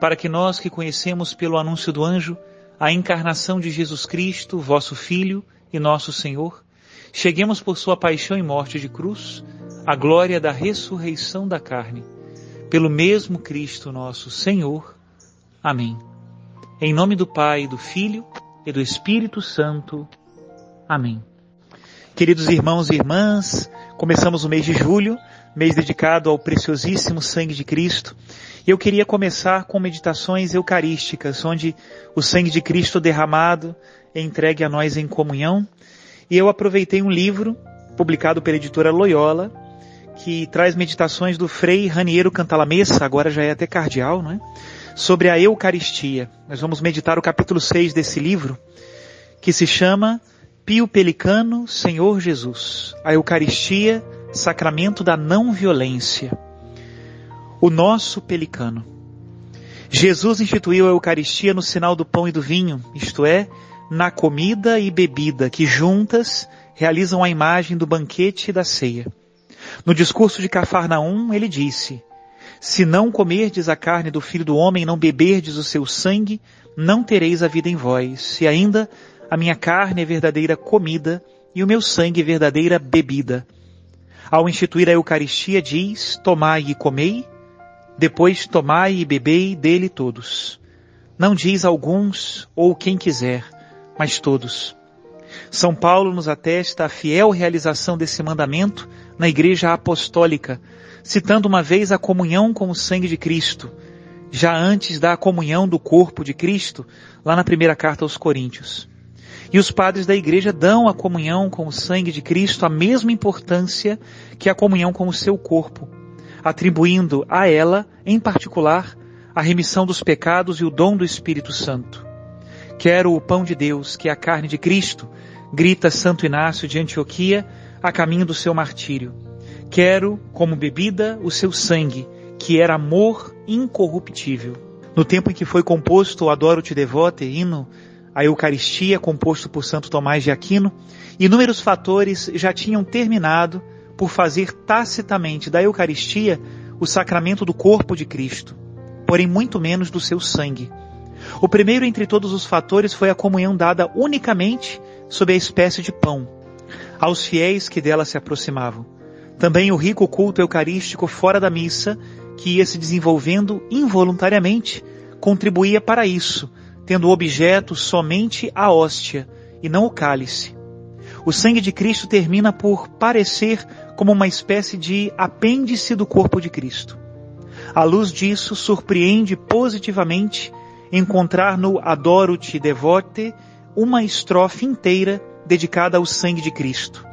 para que nós que conhecemos pelo anúncio do anjo a encarnação de Jesus Cristo, vosso Filho e nosso Senhor, cheguemos por sua paixão e morte de cruz à glória da ressurreição da carne, pelo mesmo Cristo nosso Senhor. Amém. Em nome do Pai, do Filho e do Espírito Santo. Amém. Queridos irmãos e irmãs, começamos o mês de julho, mês dedicado ao preciosíssimo sangue de Cristo, eu queria começar com meditações eucarísticas, onde o sangue de Cristo derramado é entregue a nós em comunhão. E eu aproveitei um livro publicado pela editora Loyola, que traz meditações do Frei Raniero Cantalamessa, agora já é até cardeal, não é? sobre a Eucaristia. Nós vamos meditar o capítulo 6 desse livro, que se chama Pio Pelicano, Senhor Jesus, a Eucaristia, sacramento da não violência o nosso pelicano. Jesus instituiu a Eucaristia no sinal do pão e do vinho, isto é, na comida e bebida, que juntas realizam a imagem do banquete e da ceia. No discurso de Cafarnaum, ele disse, Se não comerdes a carne do Filho do Homem não beberdes o seu sangue, não tereis a vida em vós. E ainda, a minha carne é verdadeira comida e o meu sangue é verdadeira bebida. Ao instituir a Eucaristia, diz, Tomai e comei, depois tomai e bebei dele todos. Não diz alguns ou quem quiser, mas todos. São Paulo nos atesta a fiel realização desse mandamento na Igreja Apostólica, citando uma vez a comunhão com o sangue de Cristo, já antes da comunhão do corpo de Cristo, lá na primeira carta aos Coríntios. E os padres da Igreja dão a comunhão com o sangue de Cristo a mesma importância que a comunhão com o seu corpo, atribuindo a ela, em particular, a remissão dos pecados e o dom do Espírito Santo. Quero o pão de Deus, que é a carne de Cristo, grita Santo Inácio de Antioquia a caminho do seu martírio. Quero, como bebida, o seu sangue, que era amor incorruptível. No tempo em que foi composto o Adoro-te Devote, hino a Eucaristia, composto por Santo Tomás de Aquino, inúmeros fatores já tinham terminado por fazer tacitamente da Eucaristia o sacramento do corpo de Cristo, porém muito menos do seu sangue. O primeiro entre todos os fatores foi a comunhão dada unicamente sob a espécie de pão, aos fiéis que dela se aproximavam. Também o rico culto eucarístico fora da missa, que ia se desenvolvendo involuntariamente, contribuía para isso, tendo objeto somente a hóstia e não o cálice. O sangue de Cristo termina por parecer como uma espécie de apêndice do corpo de Cristo. À luz disso, surpreende positivamente encontrar no Adoro-te Devote uma estrofe inteira dedicada ao sangue de Cristo.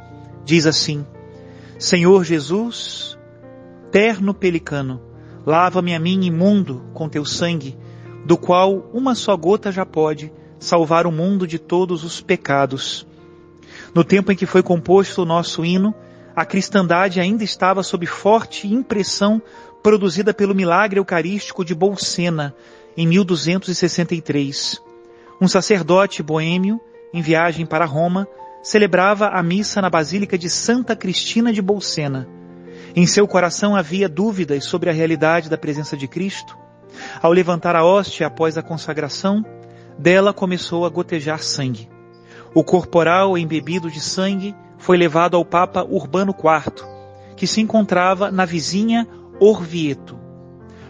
Diz assim: Senhor Jesus, terno pelicano, lava-me a mim imundo com teu sangue, do qual uma só gota já pode salvar o mundo de todos os pecados. No tempo em que foi composto o nosso hino, a cristandade ainda estava sob forte impressão produzida pelo milagre eucarístico de Bolsena, em 1263. Um sacerdote boêmio, em viagem para Roma, celebrava a missa na Basílica de Santa Cristina de Bolsena. Em seu coração havia dúvidas sobre a realidade da presença de Cristo. Ao levantar a hóstia após a consagração, dela começou a gotejar sangue. O corporal embebido de sangue foi levado ao Papa Urbano IV, que se encontrava na vizinha Orvieto.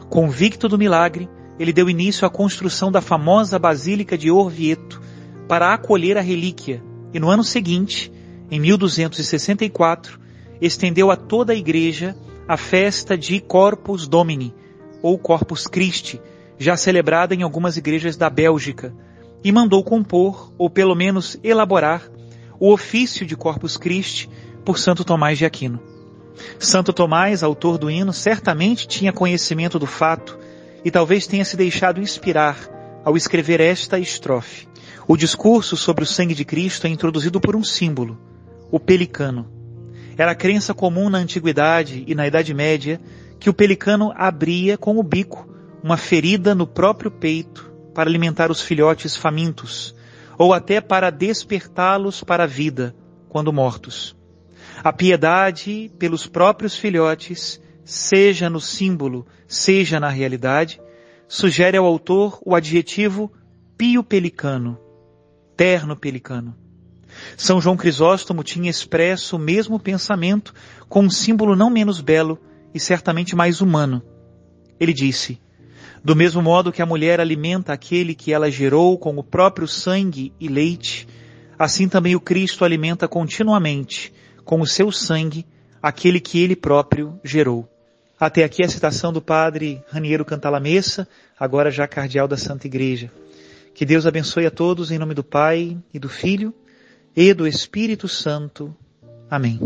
Convicto do milagre, ele deu início à construção da famosa Basílica de Orvieto para acolher a relíquia e no ano seguinte, em 1264, estendeu a toda a igreja a festa de Corpus Domini, ou Corpus Christi, já celebrada em algumas igrejas da Bélgica, e mandou compor, ou pelo menos elaborar, o ofício de Corpus Christi por Santo Tomás de Aquino. Santo Tomás, autor do hino, certamente tinha conhecimento do fato e talvez tenha se deixado inspirar ao escrever esta estrofe. O discurso sobre o sangue de Cristo é introduzido por um símbolo, o pelicano. Era crença comum na antiguidade e na Idade Média que o pelicano abria com o bico uma ferida no próprio peito para alimentar os filhotes famintos, ou até para despertá-los para a vida quando mortos. A piedade pelos próprios filhotes, seja no símbolo, seja na realidade, sugere ao autor o adjetivo pio pelicano, terno pelicano. São João Crisóstomo tinha expresso o mesmo pensamento com um símbolo não menos belo e certamente mais humano. Ele disse: Do mesmo modo que a mulher alimenta aquele que ela gerou com o próprio sangue e leite, assim também o Cristo alimenta continuamente com o seu sangue aquele que ele próprio gerou. Até aqui a citação do padre Raniero Cantalamessa, agora já cardeal da Santa Igreja. Que Deus abençoe a todos em nome do Pai e do Filho e do Espírito Santo. Amém.